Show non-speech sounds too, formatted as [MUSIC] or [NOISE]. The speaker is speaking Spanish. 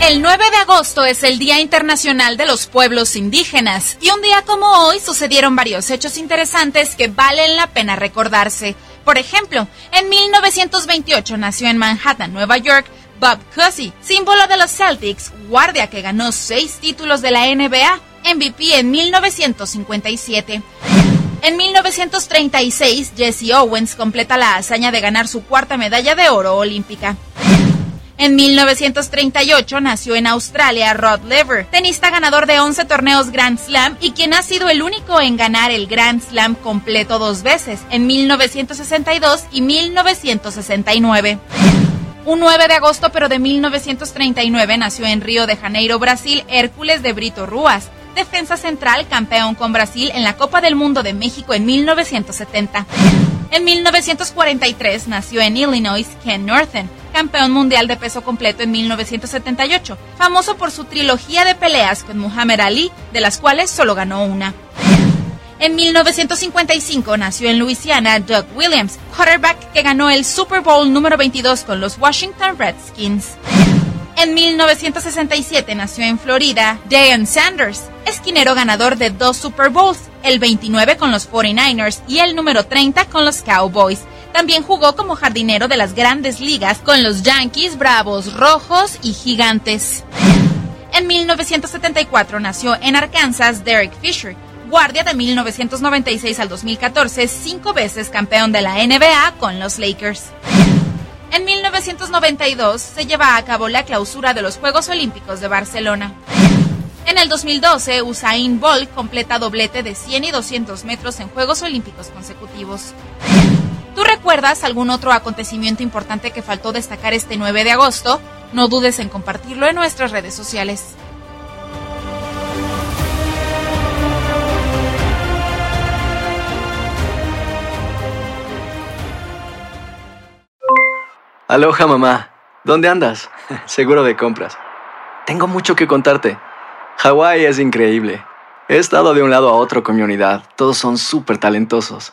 El 9 de agosto es el Día Internacional de los Pueblos Indígenas y un día como hoy sucedieron varios hechos interesantes que valen la pena recordarse. Por ejemplo, en 1928 nació en Manhattan, Nueva York, Bob Cousy, símbolo de los Celtics, guardia que ganó seis títulos de la NBA, MVP en 1957. En 1936, Jesse Owens completa la hazaña de ganar su cuarta medalla de oro olímpica. En 1938 nació en Australia Rod Laver, tenista ganador de 11 torneos Grand Slam y quien ha sido el único en ganar el Grand Slam completo dos veces, en 1962 y 1969. Un 9 de agosto pero de 1939 nació en Río de Janeiro, Brasil, Hércules de Brito Ruas, defensa central campeón con Brasil en la Copa del Mundo de México en 1970. En 1943 nació en Illinois Ken Norton, campeón mundial de peso completo en 1978, famoso por su trilogía de peleas con Muhammad Ali, de las cuales solo ganó una. En 1955 nació en Luisiana Doug Williams, quarterback que ganó el Super Bowl número 22 con los Washington Redskins. En 1967 nació en Florida Deion Sanders, esquinero ganador de dos Super Bowls, el 29 con los 49ers y el número 30 con los Cowboys. También jugó como jardinero de las grandes ligas con los Yankees, Bravos, Rojos y Gigantes. En 1974 nació en Arkansas Derek Fisher, guardia de 1996 al 2014, cinco veces campeón de la NBA con los Lakers. En 1992 se lleva a cabo la clausura de los Juegos Olímpicos de Barcelona. En el 2012, Usain Bolt completa doblete de 100 y 200 metros en Juegos Olímpicos consecutivos. ¿Tú recuerdas algún otro acontecimiento importante que faltó destacar este 9 de agosto? No dudes en compartirlo en nuestras redes sociales. Aloha mamá. ¿Dónde andas? [LAUGHS] Seguro de compras. Tengo mucho que contarte. Hawái es increíble. He estado de un lado a otro con mi unidad. Todos son súper talentosos.